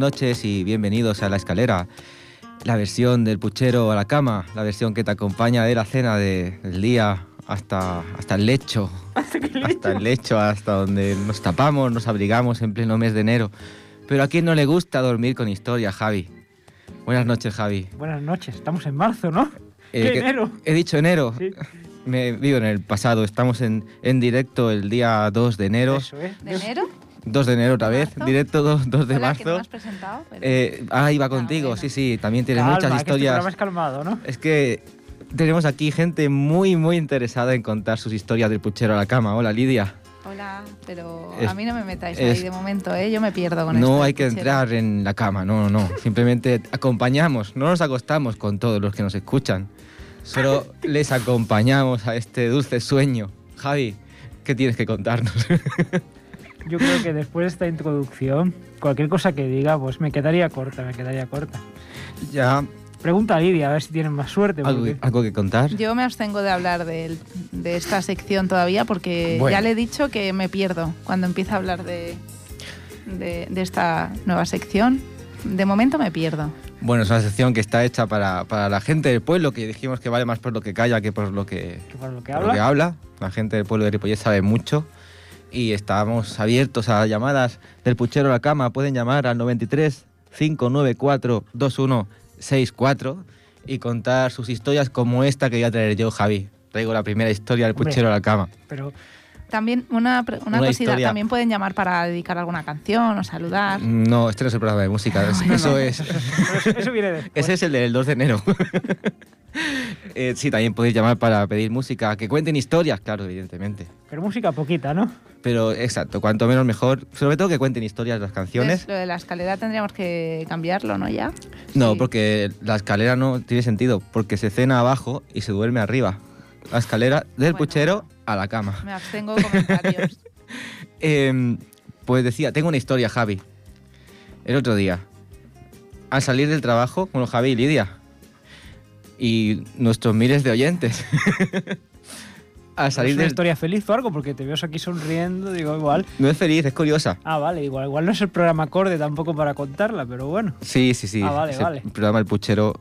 Buenas noches y bienvenidos a La Escalera, la versión del puchero a la cama, la versión que te acompaña de la cena de- del día hasta, hasta el lecho, hasta el lecho, hasta donde nos tapamos, nos abrigamos en pleno mes de enero. Pero a quién no le gusta dormir con historia, Javi. Buenas noches, Javi. Buenas noches, estamos en marzo, ¿no? Eh, ¿Qué enero? He dicho enero. Sí, Me vivo en el pasado. Estamos en, en directo el día 2 de enero. eso es. ¿De enero? 2 de enero otra vez. ¿Marzo? Directo 2, 2 de Hola, que no marzo. has presentado. pero- Eh, ah, iba contigo, bueno. sí, sí, también tienes Calma, muchas que este historias. programa es calmado, ¿no? Es que tenemos aquí gente muy, muy interesada en contar sus historias del puchero a la cama. Hola, Lidia. Hola, pero Es- a mí no me metáis es- ahí de momento, ¿eh? Yo me pierdo con esto No hay que puchero. entrar en la cama, no, no, no. Simplemente acompañamos, no nos acostamos con todos los que nos escuchan. Solo les acompañamos a este dulce sueño. Javi, ¿qué tienes que contarnos? Yo creo que después de esta introducción, cualquier cosa que diga, pues me quedaría corta, me quedaría corta. ya, Pregunta a Lidia, a ver si tienen más suerte. ¿algo, porque- que- algo que contar? Yo me abstengo de hablar del- de esta sección todavía porque Bueno. ya le he dicho que me pierdo cuando empieza a hablar de, de, de esta nueva sección. De momento me pierdo. Bueno, es una sección que está hecha para, para la gente del pueblo, que dijimos que vale más por lo que calla que por lo que, que por lo que por lo que habla. habla. La gente del pueblo de Ripollet sabe mucho y estamos abiertos a llamadas del puchero a la cama. Pueden llamar al 93 594 2164 y contar sus historias como esta que voy a traer yo, Javi. Traigo la primera historia del Hombre. puchero a la cama. Pero También una, una Una cosita, también pueden llamar para dedicar alguna canción o saludar. No, este no es el programa de música, eso es... eso, eso viene después. Ese es el del 2 de enero. Eh, sí, también podéis llamar para pedir música, que cuenten historias, claro, evidentemente. Pero música poquita, ¿no? Pero exacto, cuanto menos mejor. Sobre todo que cuenten historias las canciones. Entonces, Lo de la escalera tendríamos que cambiarlo, ¿no? Ya. No, Sí. porque la escalera no tiene sentido, porque se cena abajo y se duerme arriba. La escalera del Bueno, puchero bueno. a la cama. Me abstengo de comentarios. Em, pues decía, tengo una historia, Javi. El otro día, al salir del trabajo con los Javi y Lidia y nuestros miles de oyentes, ¿Es salir una del... historia feliz o algo? Porque te veo aquí sonriendo, digo, igual. No es feliz, es curiosa. Ah, vale, igual, igual no es el programa acorde tampoco para contarla, pero bueno. Sí, sí, sí. Ah, vale, vale. programa El Puchero,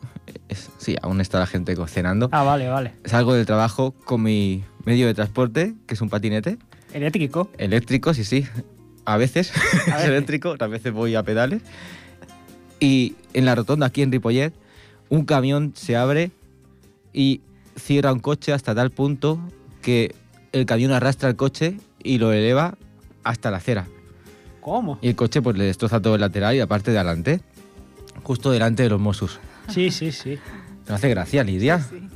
es- sí, aún está la gente cenando. Ah, vale, vale. Salgo del trabajo con mi medio de transporte, que es un patinete Eléctrico. eléctrico, sí, sí. A veces es veces. eléctrico, otras veces voy a pedales. Y en la rotonda aquí en Ripollet, un camión se abre y cierra un coche hasta tal punto que el camión arrastra el coche y lo eleva hasta la acera. ¿Cómo? Y el coche pues le destroza todo el lateral y la parte de adelante, justo delante de los Mossos. Sí, sí, sí. ¿No hace gracia, Lidia? Sí.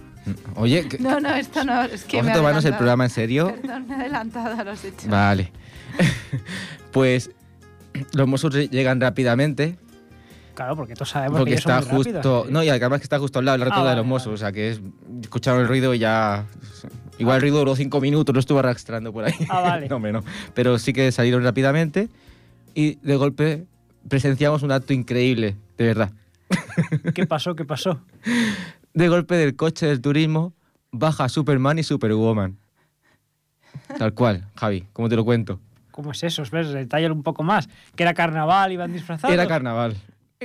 Oye, que- No, no, esto no. Es que vamos a tomarnos el programa en serio. Perdón, me he adelantado a los hechos. Vale. pues los Mossos llegan rápidamente Claro, porque todos sabemos porque que son está muy justo. rápidos. No, y además que está justo al lado de la Ah, rotonda de vale, los Mossos. vale. O sea que es. Escucharon el ruido y ya. Igual el ruido duró cinco minutos, lo estuvo arrastrando por ahí. Ah, vale. no, no. Pero sí que salieron rápidamente y de golpe presenciamos un acto increíble, de verdad. ¿Qué pasó? ¿Qué pasó? De golpe del coche del turismo baja Superman y Superwoman. Tal cual, Javi, ¿cómo te lo cuento? ¿Cómo es eso? ¿Ves? Detállalo un poco más. Que era carnaval, iban disfrazados. Era carnaval.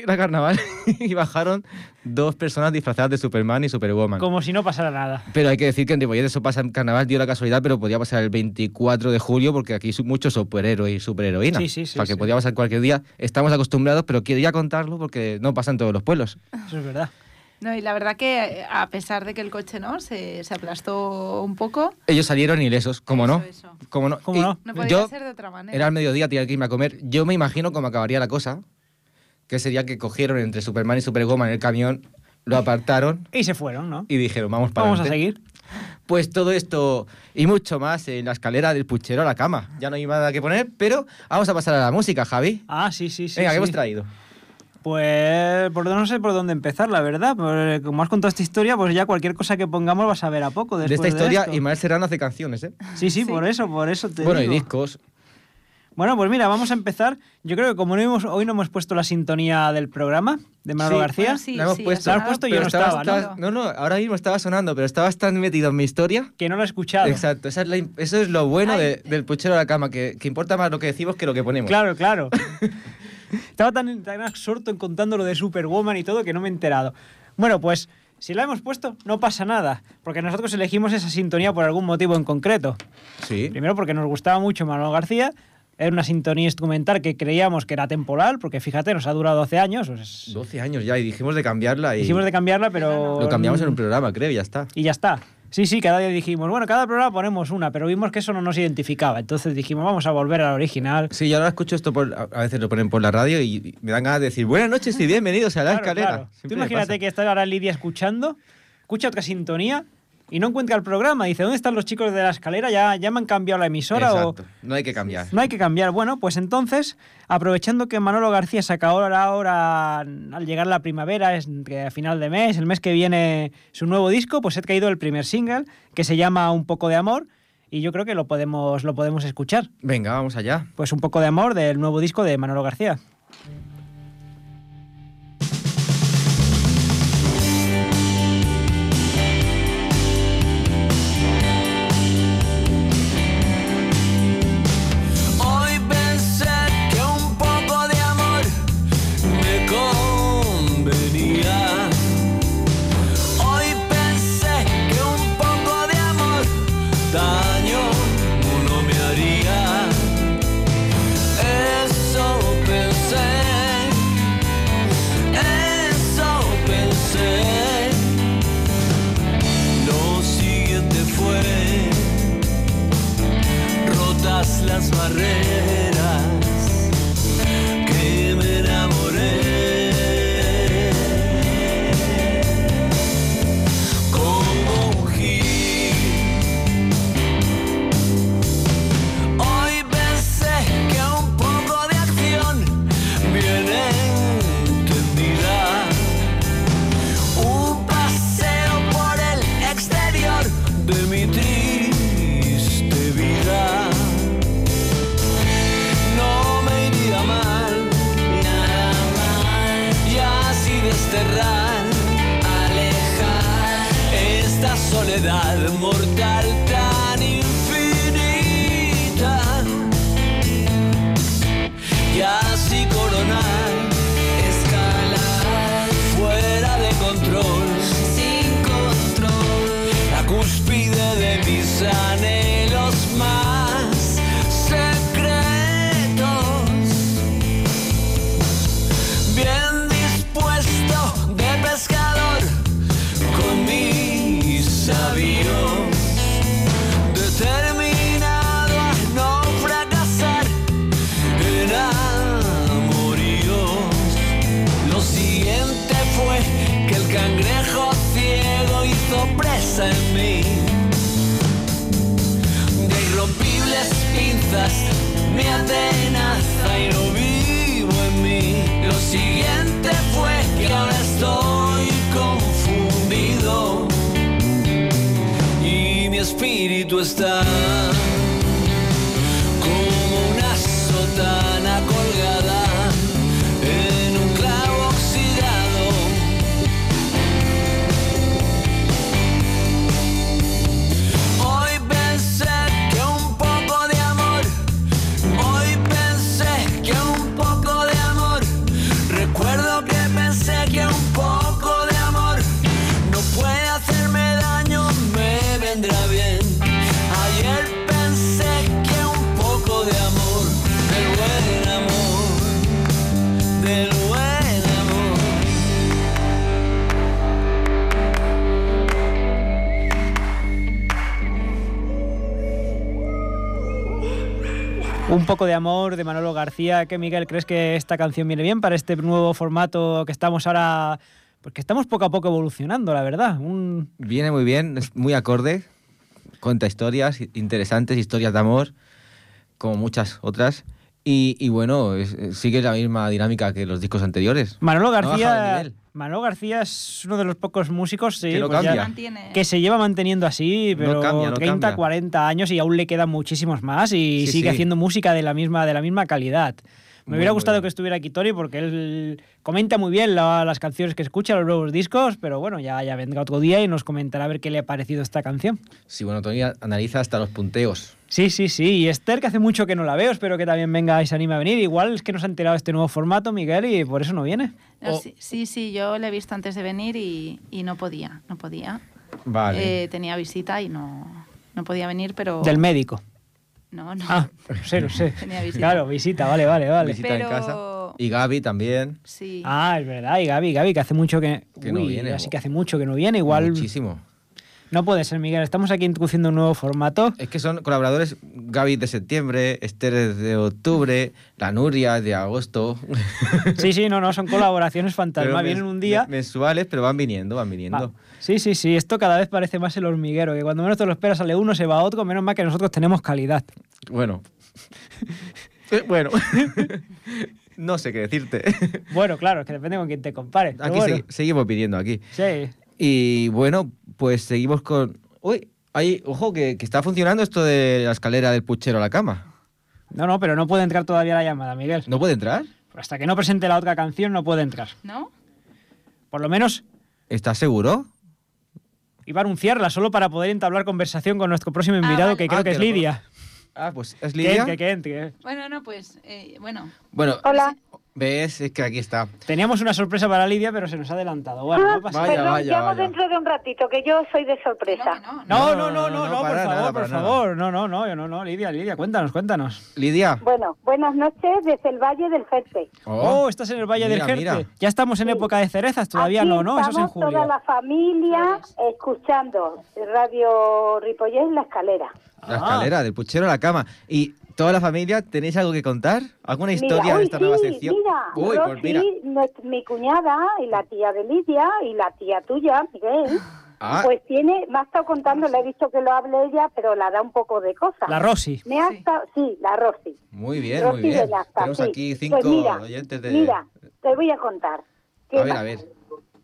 Era carnaval y bajaron dos personas disfrazadas de Superman y Superwoman. Como si no pasara nada. Pero hay que decir que en Ripollet eso pasa en carnaval, dio la casualidad, pero podía pasar el 24 de julio porque aquí hay muchos superhéroes y superheroínas. Sí, sí, sí, O sea, que sí. podía pasar cualquier día. Estamos acostumbrados, pero quería contarlo porque no pasa en todos los pueblos. Eso es verdad. No, y la verdad que a pesar de que el coche no se, se aplastó un poco. Ellos salieron ilesos, ¿cómo no? Eso, eso. ¿Cómo no? ¿Cómo no? No podía Yo, ser de otra manera. era al mediodía, tenía que irme a comer. Yo me imagino cómo acabaría la cosa, que sería que cogieron entre Superman y Superwoman el camión, lo apartaron Y se fueron, ¿no? y dijeron, vamos para Vamos a adelante". seguir. Pues todo esto y mucho más en la escalera del puchero a la cama. Ya no hay nada que poner, pero vamos a pasar a la música, Javi. Ah, sí, sí, sí. Venga, sí. ¿qué hemos traído? Pues por, no sé por dónde empezar, la verdad. Pues, como has contado esta historia, pues ya cualquier cosa que pongamos vas a ver a poco. De esta historia, esto. Ismael Serrano hace canciones, ¿eh? Sí, sí, Sí. por eso, por eso te bueno, y digo. discos. Bueno, pues mira, vamos a empezar. Yo creo que como no hemos, hoy no hemos puesto la sintonía del programa de Manolo Sí. García. Bueno, sí, la hemos sí, puesto. La has sonado, puesto y yo no estaba, ¿no? no, no, ahora mismo estaba sonando, pero estabas tan metido en mi historia. Que no lo he escuchado. Exacto, esa es la im- eso es lo bueno Ay. de- del puchero a la cama, que, que importa más lo que decimos que lo que ponemos. Claro, claro. Estaba tan, tan absorto en contando lo de Superwoman y todo que no me he enterado. Bueno, pues si la hemos puesto, no pasa nada, porque nosotros elegimos esa sintonía por algún motivo en concreto. Sí. Primero porque nos gustaba mucho Manuel García, era una sintonía instrumental que creíamos que era temporal, porque fíjate, nos ha durado 12 años. pues, 12 años ya y dijimos de cambiarla y Dijimos de cambiarla, pero... lo cambiamos en un programa, creo, y ya está. Y ya está. Sí, sí, cada día dijimos, bueno, cada programa ponemos una, pero vimos que eso no nos identificaba. Entonces dijimos, vamos a volver al original. Sí, yo ahora escucho esto, por, a veces lo ponen por la radio y me dan ganas de decir buenas noches y bienvenidos a la Claro, escalera. claro. Tú imagínate que está ahora Lidia escuchando, escucha otra sintonía y no encuentra el programa. Dice, ¿dónde están los chicos de la escalera? ¿Ya, ya me han cambiado la emisora o...? Exacto. No hay que cambiar. No hay que cambiar. Bueno, pues entonces, aprovechando que Manolo García saca ahora, ahora al llegar la primavera, es a final de mes, el mes que viene su nuevo disco, pues he traído el primer single que se llama Un poco de amor y yo creo que lo podemos, lo podemos escuchar. Venga, vamos allá. Pues Un poco de amor del nuevo disco de Manolo García. Las Un poco de amor de Manolo García. ¿Qué, Miguel, crees que esta canción viene bien para este nuevo formato que estamos ahora... Porque estamos poco a poco evolucionando, la verdad. Un... Viene muy bien, es muy acorde, cuenta historias interesantes, historias de amor, como muchas otras. Y, y bueno, es- es- sigue la misma dinámica que los discos anteriores. Manolo García... Manolo García es uno de los pocos músicos sí, Que pues ya- cambia. Que se lleva manteniendo así, No pero cambia, no 30, cambia. 40 años y aún le quedan muchísimos más y Sí, sigue sí. haciendo música de la misma, de la misma calidad. Me hubiera gustado bien. que estuviera aquí Tony porque él comenta muy bien la- las canciones que escucha, los nuevos discos, pero bueno, ya, ya vendrá otro día y nos comentará a ver qué le ha parecido esta canción. Sí, bueno, Tony analiza hasta los punteos. Sí, sí, sí. Y Esther, que hace mucho que no la veo, espero que también venga y se anime a venir. Igual es que nos ha enterado este nuevo formato, Miguel, y por eso no viene. No, sí, sí, sí, yo le he visto antes de venir y, y no podía, no podía. Vale. Eh, tenía visita y no, no podía venir, pero... Del médico. No, no. Ah, no sé, no sé. Tenía visita. Claro, visita, vale, vale, vale. Visita pero- en casa. Y Gaby también. Sí. Ah, es verdad. Y Gaby, Gaby, que hace mucho que... Que no Uy, viene, Así que hace mucho que no viene. Igual Muchísimo. No puede ser, Miguel. Estamos aquí introduciendo un nuevo formato. Es que son colaboradores Gaby de septiembre, Esther es de octubre, la Nuria de agosto. Sí, sí, no, no, son colaboraciones fantasma. Vienen un día... Mensuales, pero van viniendo, van viniendo. Sí, sí, sí. Esto cada vez parece más el hormiguero, que cuando menos te lo esperas sale uno, se va otro. Menos mal que nosotros tenemos calidad. Bueno. Eh, bueno. no sé qué decirte. Bueno, claro, es que depende con quién te compares. Aquí bueno. segui- seguimos pidiendo aquí. Sí. Y bueno, pues seguimos con. Uy, ahí, ojo, que, que está funcionando esto de la escalera del puchero a la cama. No, no, pero no puede entrar todavía la llamada, Miguel. ¿No puede entrar? Hasta que no presente la otra canción no puede entrar. ¿No? Por lo menos ¿Estás seguro? iba a anunciarla solo para poder entablar conversación con nuestro próximo Ah, invitado, vale. que creo Ah, que que es Lidia. Ah, pues es Que Lidia. entre, que entre. Bueno, no, pues, eh, bueno. Bueno, Hola. Ves, es que aquí está. Teníamos una sorpresa para Lidia, pero se nos ha adelantado. Bueno, Ah, no pasa Vaya, nada. vaya, dentro de un ratito, que yo soy de sorpresa. No, no, no. No, No, no, por para favor, nada, por nada. favor. No, no, no, yo no, no, Lidia, Lidia, cuéntanos, cuéntanos. Lidia. Bueno, buenas noches desde el Valle del Jerte. Oh, estás en el Valle mira, del Jerte. mira. Ya estamos en Sí. época de cerezas, todavía Aquí no, ¿no? Eso es en estamos julio. toda la familia escuchando Radio Ripollés La Escalera. La Ah. escalera, del puchero a la cama. ¿Y toda la familia tenéis algo que contar? ¿Alguna historia mira, de esta sí, nueva sección? Mira, Uy, Rosy, pues mira. mi cuñada y la tía de Lidia y la tía tuya, Miguel, Ah, pues tiene, me ha estado contando, le he visto que lo hable ella, pero la da un poco de cosas. La Rosy. Me ha Sí. estado, sí, la Rosy. muy bien, Rosy muy bien. Tenemos sí. aquí cinco Pues mira, oyentes de... Mira, te voy a contar. A ver, a ver.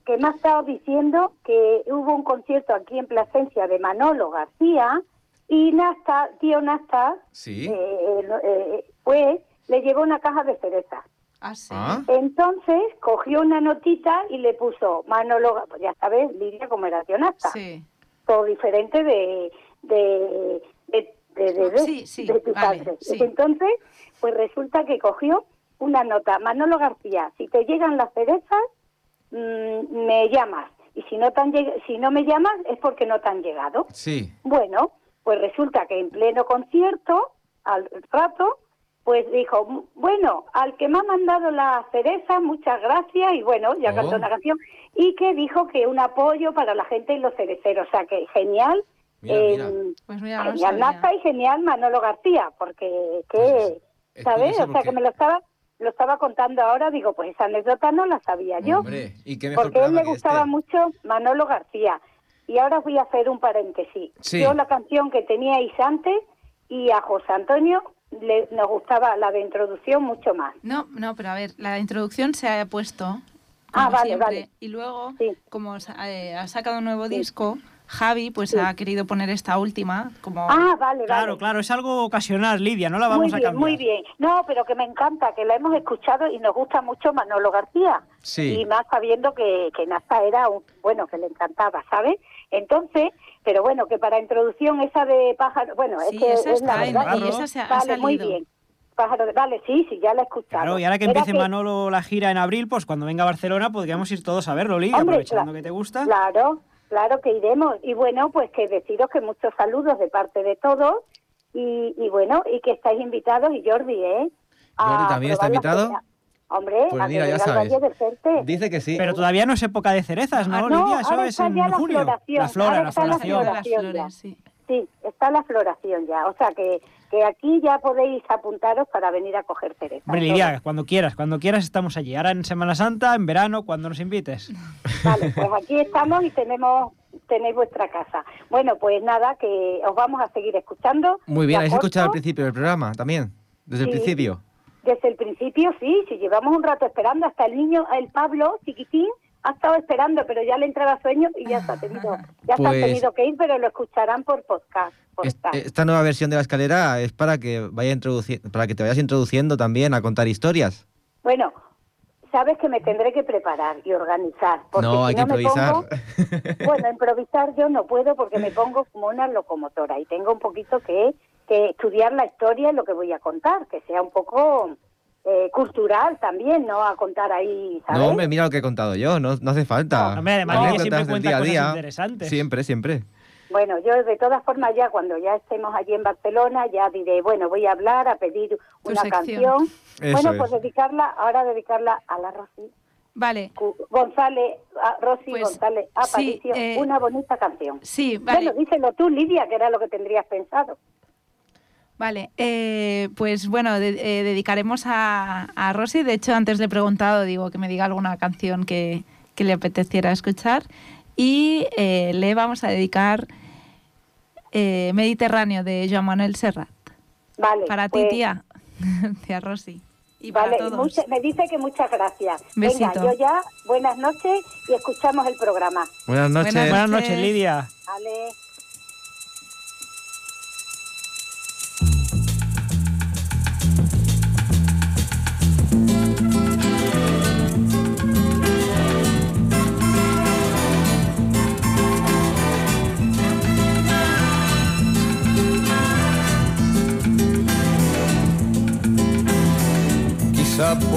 Que me ha estado diciendo que hubo un concierto aquí en Plasencia de Manolo García y Nasta, tío Nasta, Sí. eh, eh, pues le llevó una caja de cerezas. Ah, sí. Ah, Entonces cogió una notita y le puso Manolo, pues ya sabes, Lidia como era tío Nasta. Sí. todo diferente de de, de, de, de- de- Sí, sí, de tu vale, padre. sí. Entonces, pues resulta que cogió una nota, Manolo García, si te llegan las cerezas, mm, me llamas. Y si no, te han lleg- si no me llamas es porque no te han llegado. sí. Bueno, pues resulta que en pleno concierto, al rato, pues dijo, "M- bueno, al que me ha mandado la cereza, muchas gracias, y bueno, ya Oh. cantó una canción, y que dijo que un apoyo para la gente y los cereceros, o sea que genial, Mira, eh, mira. Pues mira, genial. Nasta y genial Manolo García, porque que, Pues es ¿sabes? O sea que me lo estaba lo estaba contando ahora, digo, pues esa anécdota no la sabía yo. Hombre, y qué mejor Porque a él le que gustaba este. mucho Manolo García. Y ahora voy a hacer un paréntesis. Sí. Yo la canción que teníais antes y a José Antonio le, nos gustaba la de introducción mucho más. No, no, pero a ver, la introducción se ha puesto. Ah, vale, siempre, vale. Y luego, Sí. como eh, ha sacado un nuevo Sí. disco, Javi pues Sí. ha querido poner esta última como... Ah, vale, Claro, vale. claro, es algo ocasional, Lidia, no la muy vamos a bien, cambiar. muy bien. No, pero que me encanta, que la hemos escuchado y nos gusta mucho Manolo García. Sí. Y más sabiendo que, que Nasta era un, bueno, que le encantaba, ¿sabes? Entonces, pero bueno, que para introducción esa de pájaro, bueno, Sí, es que esa es la está en- verdad. y que- esa se ha- ha vale, muy salido. bien. Pájaro, de- vale, sí, sí, ya la he escuchado. Claro, y ahora que Era empiece Manolo la gira en abril, pues cuando venga a Barcelona podríamos ir todos a verlo, Lidia, Hombre, aprovechando que te gusta. Claro, claro que iremos. Y bueno, pues que deciros que muchos saludos de parte de todos. Y, y bueno, y que estáis invitados, y Jordi, ¿eh? A Jordi también está la invitado. Hombre, Pues mira, ya sabes. Dice que sí. Pero todavía no es época de cerezas, ¿no, Ah, no, Lidia? Eso es en ya la junio. floración, La flora, ahora la está la Floración sí. Sí, está la floración ya. O sea que, que aquí ya podéis apuntaros para venir a coger cereza. Hombre, Lidia, cuando quieras, cuando quieras estamos allí. Ahora en Semana Santa, en verano, cuando nos invites. Vale, pues aquí estamos y tenemos tenéis vuestra casa. Bueno, pues nada, que os vamos a seguir escuchando. Muy bien, ¿de ¿habéis escuchado al principio del programa también? Desde el principio. Desde el principio, sí, si llevamos un rato esperando, hasta el niño, el Pablo, chiquitín, ha estado esperando, pero ya le entraba sueño y ya se ha tenido, ya se Pues- tenido que ir, pero lo escucharán por podcast. Es- podcast. Esta nueva versión de la escalera es para que vaya para que te vayas introduciendo también a contar historias. Bueno, sabes que me tendré que preparar y organizar. Porque No, si hay que no me improvisar. pongo- bueno, improvisar yo no puedo porque me pongo como una locomotora y tengo un poquito que, que estudiar la historia y lo que voy a contar, que sea un poco eh, cultural también, no a contar ahí, ¿sabes? No, hombre, mira lo que he contado yo, no, no hace falta. No, hombre, además Anécdotas Lidia siempre cuenta día a cosas día. interesantes. Siempre, siempre. Bueno, yo de todas formas ya cuando ya estemos allí en Barcelona ya diré, bueno, voy a hablar, a pedir una canción. Eso bueno, es. pues dedicarla, ahora dedicarla a la Rosy Vale, González, a Rosy Pues, González sí, Aparicio, eh, una bonita canción. sí, vale. Bueno, díselo tú, Lidia, que era lo que tendrías pensado. Vale, eh, pues bueno, de- eh, dedicaremos a, a Rosy. De hecho, antes le he preguntado, digo, que me diga alguna canción que, que le apeteciera escuchar. Y eh, le vamos a dedicar eh, Mediterráneo de Joan Manuel Serrat. Vale. Para ti, pues, tía. Tía Rosy. Y para Vale, mucha- me dice que muchas gracias. Besito. Venga, yo ya, buenas noches y escuchamos el programa. Buenas noches. Buenas Buenas noches. noches, Lidia. Vale.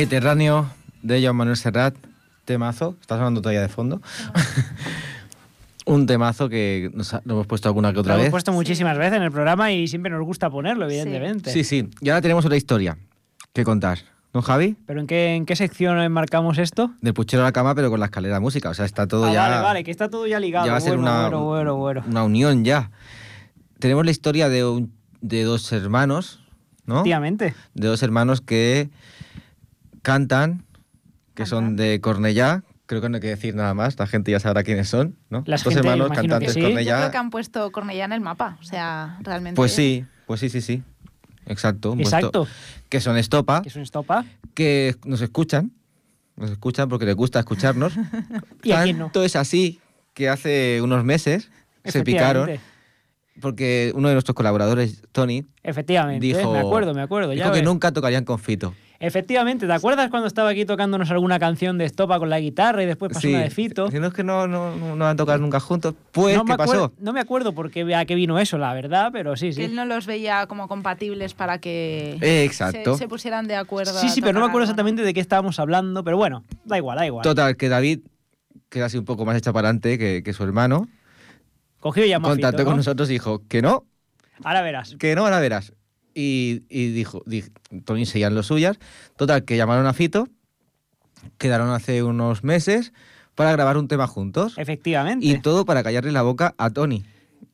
Mediterráneo de Joan Manuel Serrat, temazo, está sonando todavía de fondo. Un temazo que nos ha- lo hemos puesto alguna que Lo otra hemos vez. puesto muchísimas veces en el programa y siempre nos gusta ponerlo, evidentemente. Sí, sí. Y ahora tenemos otra historia que contar. ¿No, Javi? ¿Pero en qué, en qué sección enmarcamos esto? Del puchero a la cama, pero con la escalera de música. O sea, está todo Ah, ya. Vale, vale, que está todo ya ligado. ya va a ser bueno, una, bueno, bueno, bueno. una unión ya. Tenemos la historia de, un- de dos hermanos, ¿no? Efectivamente. De dos hermanos que cantan, que son de Cornellá, Creo que no hay que decir nada más, la gente ya sabrá quiénes son, ¿no? Las Dos gente, hermanos que cantantes sí. Yo Cornellá. creo que han puesto Cornellá en el mapa. O sea, realmente. Pues sí, pues sí, sí, sí. Exacto. han puesto- Exacto. que son Estopa, Que es un estopa. que nos escuchan, nos escuchan porque les gusta escucharnos. ¿Y quién no? Tanto es así que hace unos meses se picaron porque uno de nuestros colaboradores, Tony, Efectivamente, dijo, me acuerdo, me acuerdo. ya dijo que ves. nunca tocarían con Fito. Efectivamente, ¿te acuerdas cuando estaba aquí tocándonos alguna canción de Estopa con la guitarra y después pasó una de Fito? Si no es que no, no, no, van a tocar nunca juntos. Pues, no, me ¿qué acuerdo, pasó? no me acuerdo por qué, a qué vino eso, la verdad, pero sí, Que sí. él no los veía como compatibles para que Eh, exacto. Se, se pusieran de acuerdo. Sí, a sí, pero no me acuerdo exactamente de qué estábamos hablando, pero bueno, da igual, da igual. Total, que David, que era así un poco más hecha para adelante que, que su hermano, Cogió y llamó a contactó Fito, con ¿no? nosotros y dijo que no, Ahora verás. que no, ahora verás. Y, y dijo, di- Tony seguían los suyas. Total, que llamaron a Fito, quedaron hace unos meses para grabar un tema juntos. Efectivamente. Y todo para callarle la boca a Tony.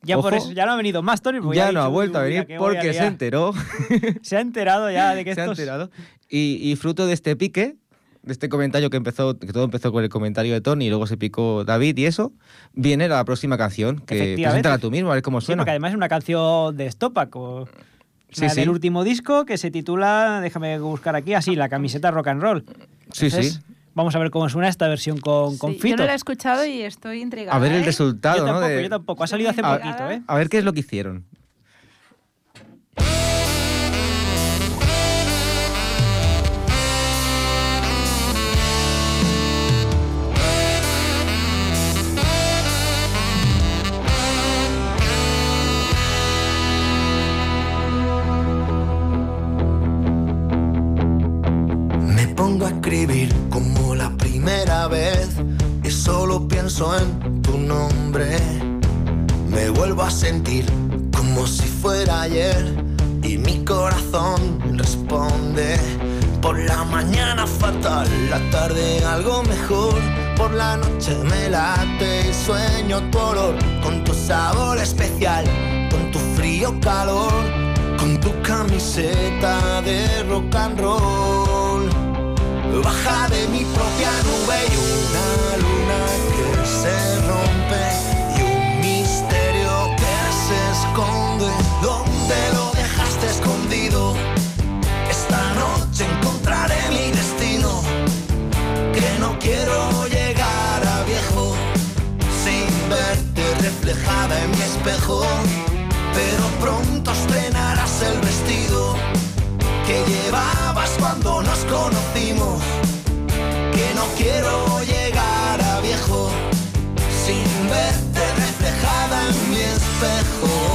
ya por eso, ya no ha venido más Tony. porque ya ha no ha vuelto a "Uy, mira venir a porque se liar". enteró. Se ha enterado ya de que se ha enterado. Y, y fruto de este pique, de este comentario que empezó, que todo empezó con el comentario de Tony y luego se picó David y eso, viene la próxima canción, que preséntala tú mismo, a ver cómo Sí, suena. porque además es una canción de Estopa, Sí, la sí. del último disco que se titula, déjame buscar aquí, así, La camiseta rock and roll. Sí, Entonces, sí. Vamos a ver cómo suena esta versión con, con Sí, Yo Fito. no la he escuchado y estoy intrigada. A ver el ¿eh? resultado, yo ¿no? tampoco, de- yo tampoco. Ha salido hace A- poquito, ¿eh? A ver qué es lo que hicieron. Solo pienso en tu nombre. Me vuelvo a sentir como si fuera ayer y mi corazón responde. Por la mañana fatal, la tarde algo mejor. Por la noche me late y sueño tu olor con tu sabor especial, con tu frío calor, con tu camiseta de rock and roll. Baja de mi propia nube y una luna que se rompe y un misterio que se esconde. ¿Dónde lo dejaste escondido? Esta noche encontraré mi destino. Que no quiero llegar a viejo sin verte reflejada en mi espejo. Pero pronto estrenarás el vestido que llevabas cuando nos conocimos. Quiero llegar a viejo sin verte reflejada en mi espejo.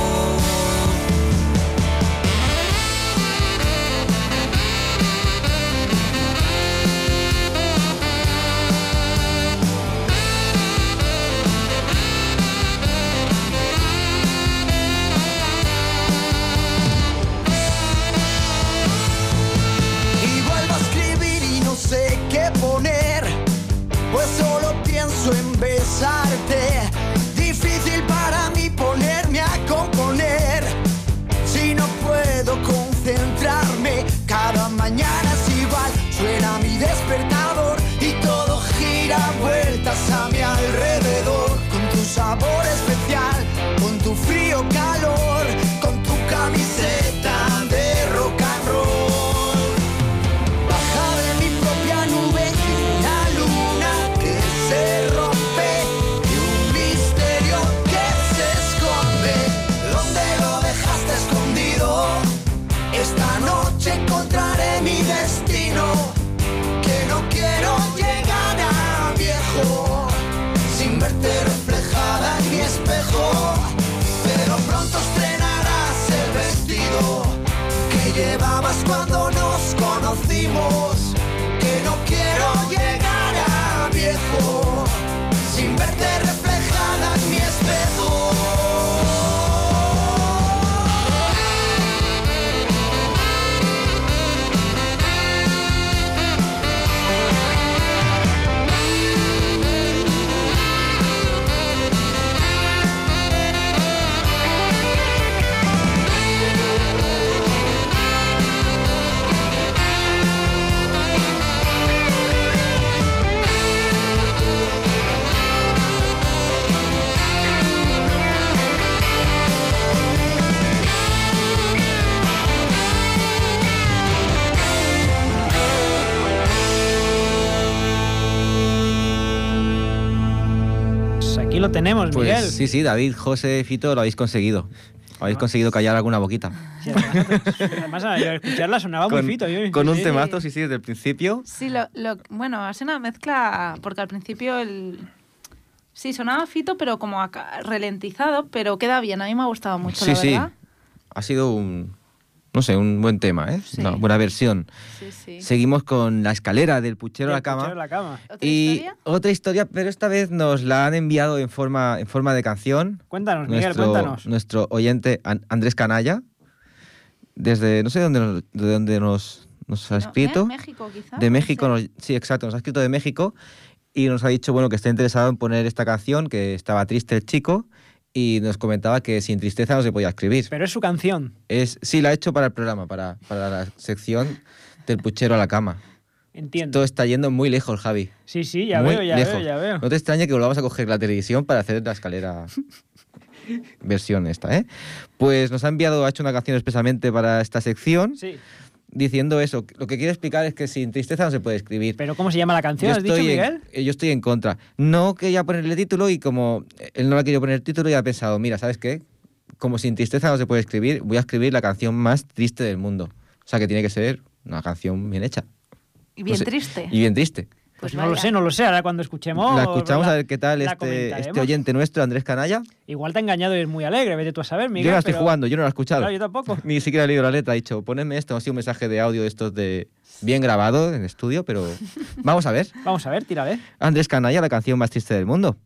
Sí, sí, David, José, Fito, lo habéis conseguido. Habéis conseguido callar alguna boquita. Sí, además, yo escucharla sonaba muy fito. yo- con un sí. temazo, sí, sí, desde el principio. Sí, lo, lo- bueno, ha sido una mezcla, porque al principio el... Sí, sonaba fito, pero como acá- ralentizado, pero queda bien. A mí me ha gustado mucho, sí, la sí. verdad. Ha sido un, no sé, un buen tema, ¿eh? Sí. Una buena versión. Sí, sí. Seguimos con la escalera del puchero a la cama. puchero a la cama. ¿Otra Y historia? otra historia, pero esta vez nos la han enviado en forma, en forma de canción. Cuéntanos, Miguel, Nuestro, cuéntanos. nuestro oyente An- Andrés Canalla, desde, no sé de dónde nos, de dónde nos, nos ha No, escrito. ¿eh? México, quizá. De no México, sé. nos- sí, exacto, nos ha escrito de México y nos ha dicho bueno que está interesado en poner esta canción, que estaba triste el chico y nos comentaba que sin tristeza no se podía escribir. Pero es su canción. Es, sí, la ha hecho para el programa, para, para la sección del puchero a la cama. Entiendo. Todo está yendo muy lejos, Javi. Sí, sí, ya muy veo, ya lejos. veo, ya veo. No te extraña que volvamos a coger la televisión para hacer la escalera versión esta, ¿eh? Pues nos ha enviado, ha hecho una canción expresamente para esta sección, Sí. Diciendo eso. Lo que quiere explicar es que sin tristeza no se puede escribir. Pero ¿cómo se llama la canción? ¿Has dicho, en, Miguel? eh, yo estoy en contra. No quería ponerle título y como él no le ha querido poner título, ya ha pensado, mira, ¿sabes qué? Como sin tristeza no se puede escribir, voy a escribir la canción más triste del mundo. O sea que tiene que ser una canción bien hecha. Y bien No sé, triste. Y bien triste. Pues Pues no lo sé, no lo sé. Ahora cuando escuchemos. la escuchamos la- a ver qué tal este, este oyente nuestro, Andrés Canalla. Igual te ha engañado y es muy alegre, vete tú a saber, Miguel. yo no la estoy pero- jugando, yo no la he escuchado. Claro, yo tampoco. Ni siquiera he leído la letra. Ha dicho, ponedme esto. Ha sido un mensaje de audio de estos de bien grabado en estudio, pero vamos a ver. Vamos a ver, tírale. Andrés Canalla, la canción más triste del mundo.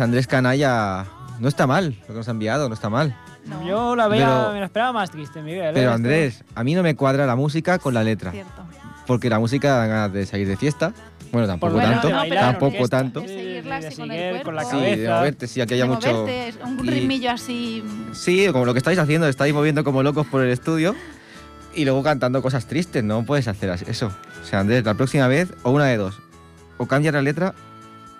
Pues Andrés Canalla no está mal, lo que nos ha enviado, no está mal. No, Yo la veía, Pero- me la esperaba más triste, Miguel. ¿eh? Pero Esto- Andrés, a mí no me cuadra la música con la letra. cierto. Porque la música da ganas de salir de fiesta. Bueno, tampoco lo tanto. bailar en tampoco orquesta. tanto. De seguirla de así con el seguir con la cuerpo. Sí, de cabeza. moverte, sí, aquí haya mucho. moverte, un y- ritmillo así. Sí, como lo que estáis haciendo, estáis moviendo como locos por el estudio y luego cantando cosas tristes, no puedes hacer eso. O sea, Andrés, la próxima vez, o una de dos, o cambias la letra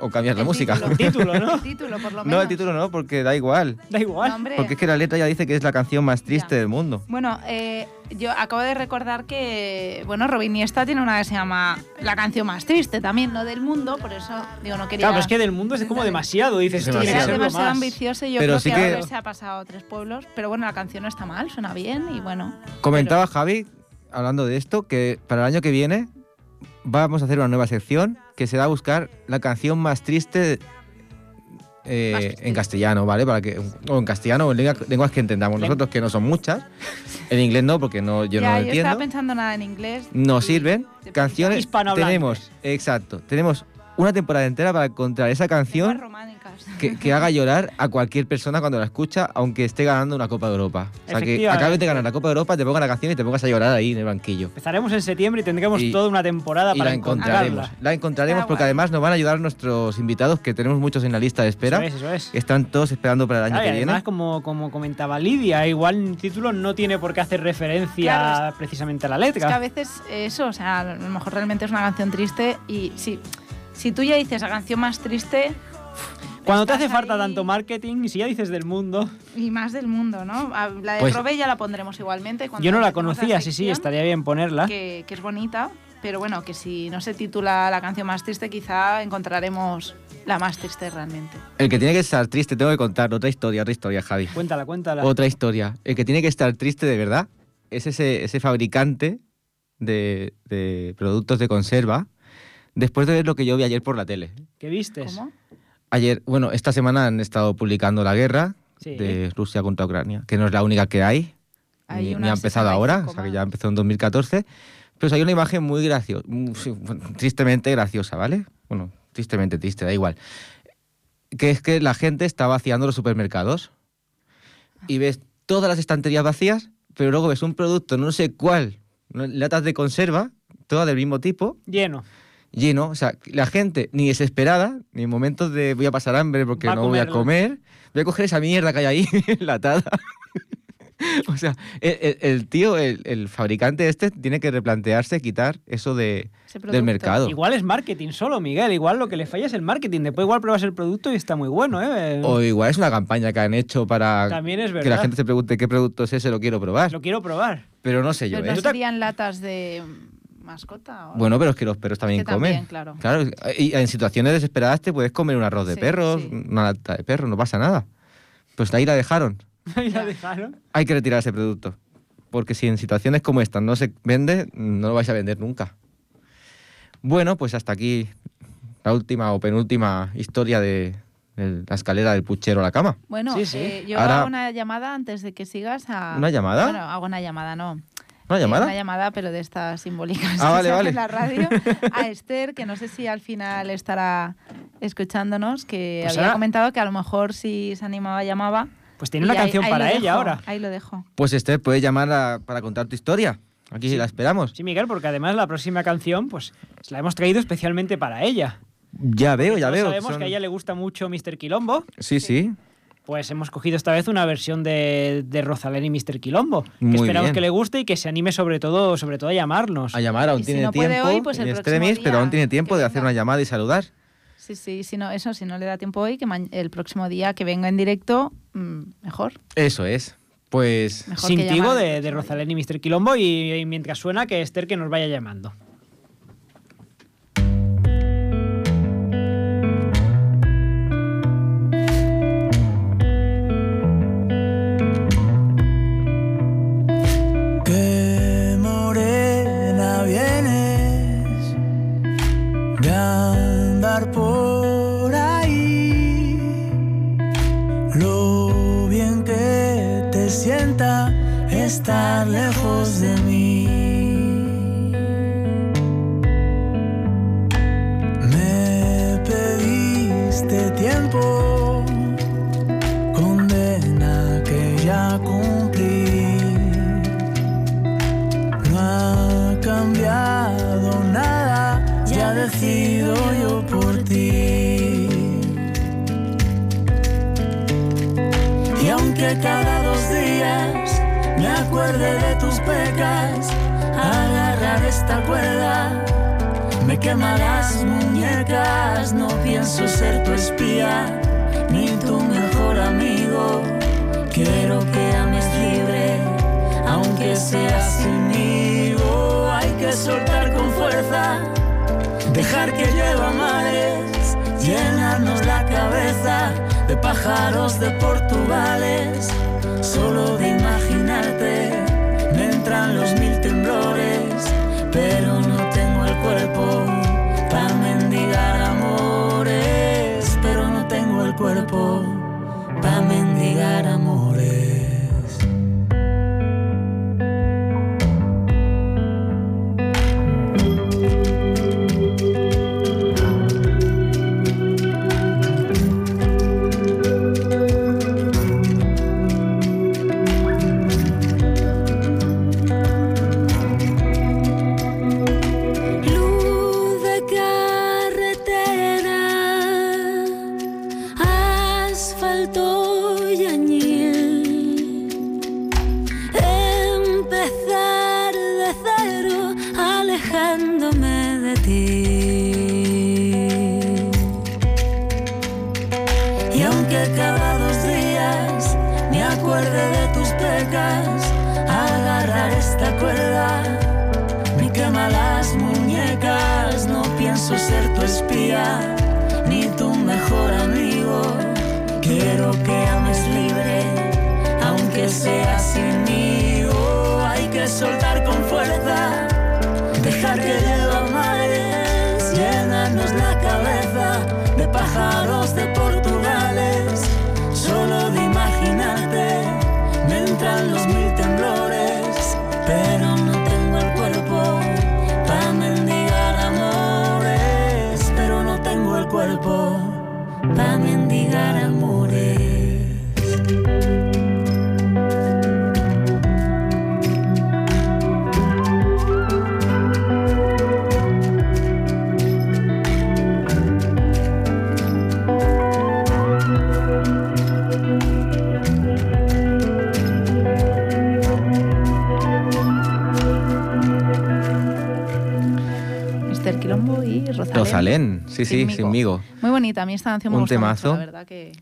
o cambiar la música. título. El título, ¿no? El título, por lo menos. No, el título no, porque da igual. Da igual. No. Porque es que la letra ya dice que es la canción más triste Ya. del mundo. Bueno, eh, yo acabo de recordar que, bueno, Robin Niesta tiene una que se llama La canción más triste también, no del mundo, por eso, digo, no quería... Claro, pero es que del mundo es como demasiado, dices tú. Que Demasiado. ambicioso y yo Pero creo sí que, que- se ha pasado a tres pueblos, pero bueno, la canción no está mal, suena bien y bueno. Comentaba Javi, hablando de esto, que para el año que viene vamos a hacer una nueva sección que será buscar la canción más triste eh, Más triste. en castellano, ¿vale? Para que, o en castellano o en lengua- lenguas que entendamos nosotros, que no son muchas. En inglés no, porque no, yo ya, no lo yo entiendo. estaba pensando nada en inglés. No sirven. Canciones tenemos, exacto, tenemos una temporada entera para encontrar esa canción. Que, que haga llorar a cualquier persona cuando la escucha, aunque esté ganando una Copa de Europa. O sea, que acabes de ganar la Copa de Europa, te pongan la canción y te pongas a llorar ahí en el banquillo. Empezaremos en septiembre y tendremos Y- toda una temporada Y para la encontraremos. encontrarla. La encontraremos Ah, porque guay. además nos van a ayudar nuestros invitados, que tenemos muchos en la lista de espera. Eso es, eso es. Están todos esperando para el año Claro, y que viene. además, como, como comentaba Lidia, igual el título no tiene por qué hacer referencia Claro, precisamente a la Es que a letra. veces eso, o sea, a lo mejor realmente es una canción triste y si, si tú ya dices la canción más triste Cuando te hace falta ahí- tanto marketing, y si ya dices del mundo, y más del mundo, ¿no? La de Pues- Robe ya la pondremos igualmente. cuando yo no la conocía, sí, sí, estaría bien ponerla. Que, que es bonita, pero bueno, que si no se titula la canción más triste, quizá encontraremos la más triste realmente. El que tiene que estar triste, tengo que contar otra historia, otra historia, Javi. Cuéntala, cuéntala. Otra historia. El que tiene que estar triste de verdad es ese, ese fabricante de, de productos de conserva después de ver lo que yo vi ayer por la tele. ¿Qué vistes? ¿Cómo? Ayer, bueno, esta semana han estado publicando la guerra Sí. de Rusia contra Ucrania, que no es la única que hay, Hay ni, ha empezado ahora, 65 o sea que ya empezó en 2014. Pero hay una imagen muy graciosa, tristemente graciosa, ¿vale? Bueno, tristemente triste, da igual. Que es que la gente está vaciando los supermercados y ves todas las estanterías vacías, pero luego ves un producto, no sé cuál, latas de conserva, todas del mismo tipo, Lleno. Lleno. O sea, la gente ni desesperada, ni en momentos de voy a pasar hambre porque Va no voy a comer, voy a coger esa mierda que hay ahí enlatada. o sea, el, el- el tío, el, el fabricante este, tiene que replantearse quitar eso de, del mercado. Igual es marketing solo, Miguel. Igual lo que le falla es el marketing. Después igual pruebas el producto y está muy bueno, ¿eh? O igual es una campaña que han hecho para También es que la gente se pregunte qué producto es ese, lo quiero probar. Lo quiero probar. Pero no sé yo, Pero ¿eh? no serían latas de mascota. o? Bueno, pero es que los perros también Que comen. también, claro. y en situaciones desesperadas te puedes comer un arroz de Sí, perros, sí. una lata de perro, no pasa nada. Pues ahí la dejaron. Ahí la dejaron. Hay que retirar ese producto. Porque si en situaciones como esta no se vende, no lo vais a vender nunca. Bueno, pues hasta aquí la última o penúltima historia de, de la escalera del puchero a la cama. Bueno, Sí, sí. eh, yo Ahora- hago una llamada antes de que sigas a... ¿Una llamada? Bueno, hago una llamada, no. ¿Una llamada? Una llamada, pero de estas simbólicas Ah, vale, vale. en la radio. A Esther, que no sé si al final estará escuchándonos, que Pues había ahora- comentado que a lo mejor si se animaba llamaba. Pues tiene una ahí- canción ahí para lo ella dejo, ahora. Ahí lo dejo. Pues Esther, puedes llamar a- para contar tu historia. Aquí Sí. la esperamos. Sí, Miguel, porque además la próxima canción, pues la hemos traído especialmente para ella. Ya veo, ya veo. Sabemos son- que a ella le gusta mucho Mr. Quilombo. Sí, sí. Pues hemos cogido esta vez una versión de, de Rosalén y Mr. Quilombo. Que Muy esperamos bien. que le guste y que se anime sobre todo, sobre todo a llamarnos. A llamar, aún Y si tiene no puede tiempo. hoy, pues el en próximo extremis, pero aún tiene tiempo de hacer una llamada y saludar. Sí, sí, si no, eso, si no le da tiempo hoy, que el próximo día que venga en directo, mm, mejor. Eso es. Pues mejor Sin tigo de, de. Rosalén y Mr. Quilombo y, y mientras suena que Esther que nos vaya llamando. Cuerpo para mendigar amores. Sí, sí, Sinmigo. sinmigo. Muy bonita, a mí esta canción me Un gusta temazo. mucho, la verdad que...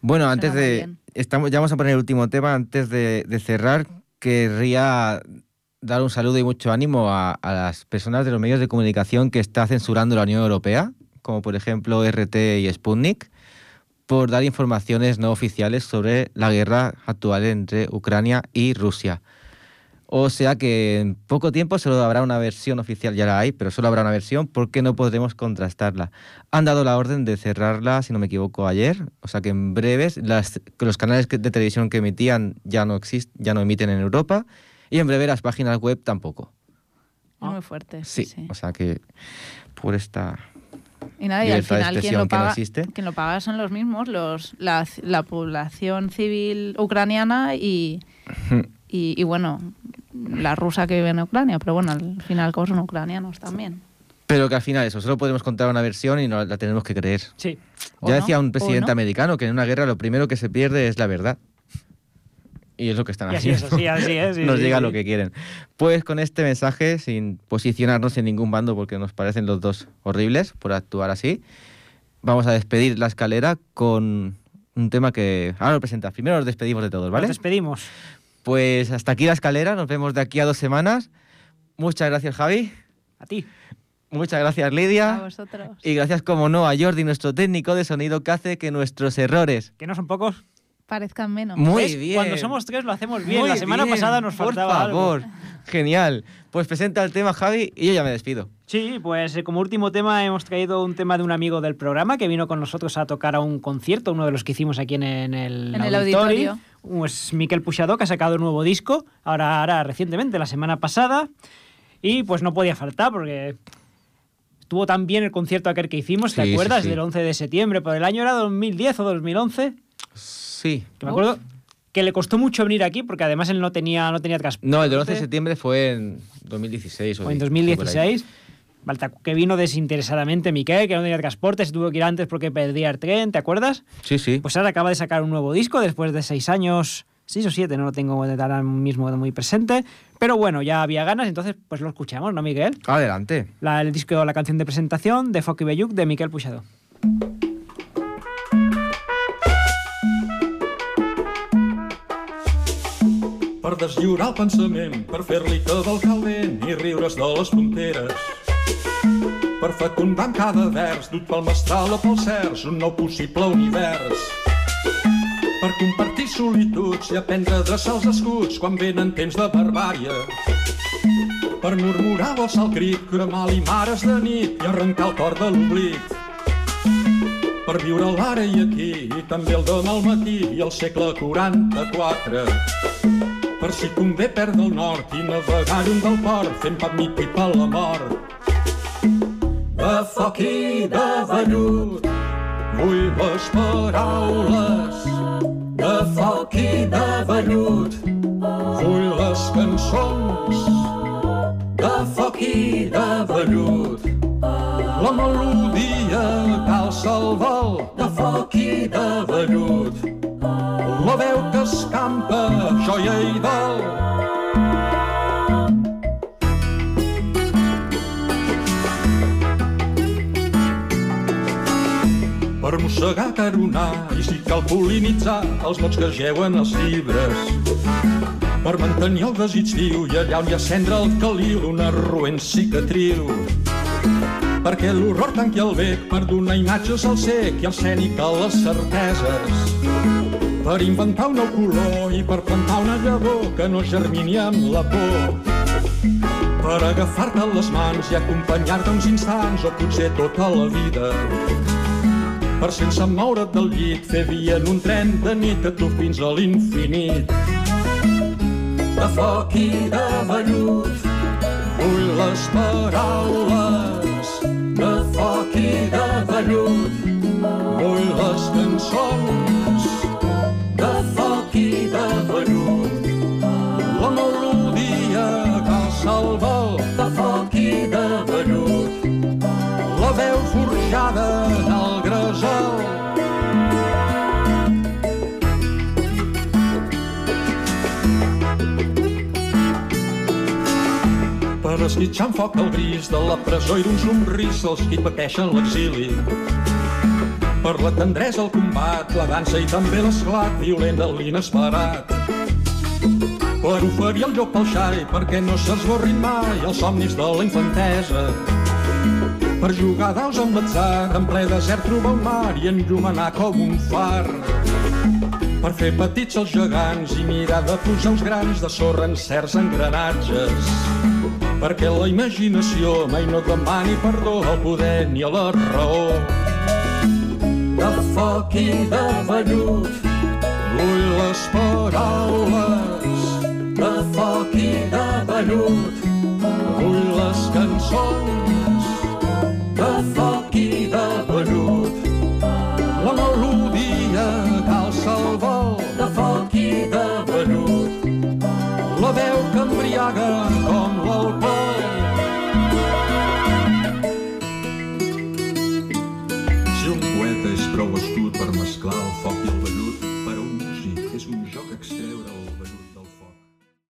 Bueno, antes de. Estamos, ya vamos a poner el último tema. Antes de, de cerrar, querría dar un saludo y mucho ánimo a, a las personas de los medios de comunicación que está censurando la Unión Europea, como por ejemplo RT y Sputnik, por dar informaciones no oficiales sobre la guerra actual entre Ucrania y Rusia. O sea que en poco tiempo solo habrá una versión oficial, ya la hay, pero solo habrá una versión porque no podremos contrastarla. Han dado la orden de cerrarla, si no me equivoco, ayer, o sea que en breves las, los canales de televisión que emitían ya no existen, ya no emiten en Europa y en breve las páginas web tampoco. Muy fuerte. Sí, sí. o sea que por esta Y nada, y al final quien lo, que no paga, existe. quien lo paga son los mismos, los, la, la población civil ucraniana y, y, y, bueno, la rusa que vive en Ucrania, pero bueno, al final como son ucranianos también. Pero que al final eso, solo podemos contar una versión y no la tenemos que creer. Sí. ¿O Ya no? decía un ¿O presidente no? americano que en una guerra lo primero que se pierde es la verdad. Y es lo que están Y así es, haciendo. así, así es, sí, Nos sí, llega sí. lo que quieren. Pues con este mensaje, sin posicionarnos en ningún bando porque nos parecen los dos horribles por actuar así, vamos a despedir la escalera con un tema que ahora lo presentas. Primero nos despedimos de todos, ¿vale? Nos despedimos. Pues hasta aquí la escalera, nos vemos de aquí a dos semanas. Muchas gracias, Javi. A ti. Muchas gracias, A Lidia. vosotros. Y gracias, como no, a Jordi, nuestro técnico de sonido, que hace que nuestros errores. Que no son pocos. Parezcan menos. Muy ¿Ves? bien. Cuando somos tres lo hacemos bien. Muy la semana bien, pasada nos por faltaba algo. favor. Genial. Pues presenta el tema, Javi, y yo ya me despido. Sí, pues eh, como último tema hemos traído un tema de un amigo del programa que vino con nosotros a tocar a un concierto, uno de los que hicimos aquí en, en el, En el auditorio. Pues Miquel Puxadó, que ha sacado un nuevo disco, ahora, ahora recientemente, la semana pasada, y pues no podía faltar porque estuvo tan bien el concierto aquel que hicimos, ¿te Sí, acuerdas? sí. Del 11 de septiembre, por el año era 2010 o 2011, Sí. que me acuerdo que le costó mucho venir aquí porque además él no tenía, no tenía transporte. No, el del 11 de septiembre fue en 2016. O o en di- por ahí. 2016. Que vino desinteresadamente Miquel, que no tenía transporte, se tuvo que ir antes porque perdía el tren, ¿te acuerdas? Sí, sí. Pues ahora acaba de sacar un nuevo disco después de seis años 6 o 7, no lo tengo ahora mismo muy presente. Pero bueno, ya había ganas, entonces pues lo escuchamos, ¿no, Miguel? Adelante. La, el disco, la canción de presentación de Foki Belluk de Miquel Puixador. per deslliurar el pensament, per fer-li cavalcar el vent i riure's de les fronteres. Per fecundar en cada vers, dut pel mestral o pel cers, un nou possible univers. Per compartir solituds i aprendre a dreçar els escuts quan venen temps de barbària. Per murmurar vols al crit, cremar mares de nit i arrencar el cor de l'oblit. Per viure l'ara i aquí, i també el demà al matí i el segle 44 per si convé perdre el nord i navegar lluny del port fent pa mit i per la mort. Foc i de vellut vull les paraules de foc i de vellut vull les cançons. De foc i de vellut la melodia el vol. De foc i de vellut la veu que escampa, joia i dol. Per mossegar, caronar i si cal polinitzar els mots que geuen els llibres. Per mantenir el desig viu i allà on hi ha cendra el caliu d'una roent cicatriu. Perquè l'horror tanqui el bec per donar imatges al sec i al cènic a les certeses per inventar un nou color i per plantar una llavor que no germini amb la por. Per agafar-te les mans i acompanyar-te uns instants o potser tota la vida. Per sense moure't del llit fer via en un tren de nit a tu fins a l'infinit. De foc i de vellut vull les paraules de foc i de vellut vull les cançons de foc i de vellut. La melodia el vol de foc i de vellut. La veu forjada Per esquitxar amb foc el gris de la presó i d'un somrís els qui pateixen l'exili per la tendresa, el combat, la dansa i també l'esclat violent de l'inesperat. Per oferir el lloc pel xai perquè no s'esborrin mai els somnis de la infantesa. Per jugar daus amb l'atzar, en ple desert trobar un mar i enllumenar com un far. Per fer petits els gegants i mirar de posar uns grans de sorra en certs engranatges. Perquè la imaginació mai no demani perdó al poder ni a la raó de foc i de vellut. Vull les paraules de foc i de vellut. Vull les cançons de foc i de vellut. La melodia calça el vol de foc i de vellut. La veu que embriaga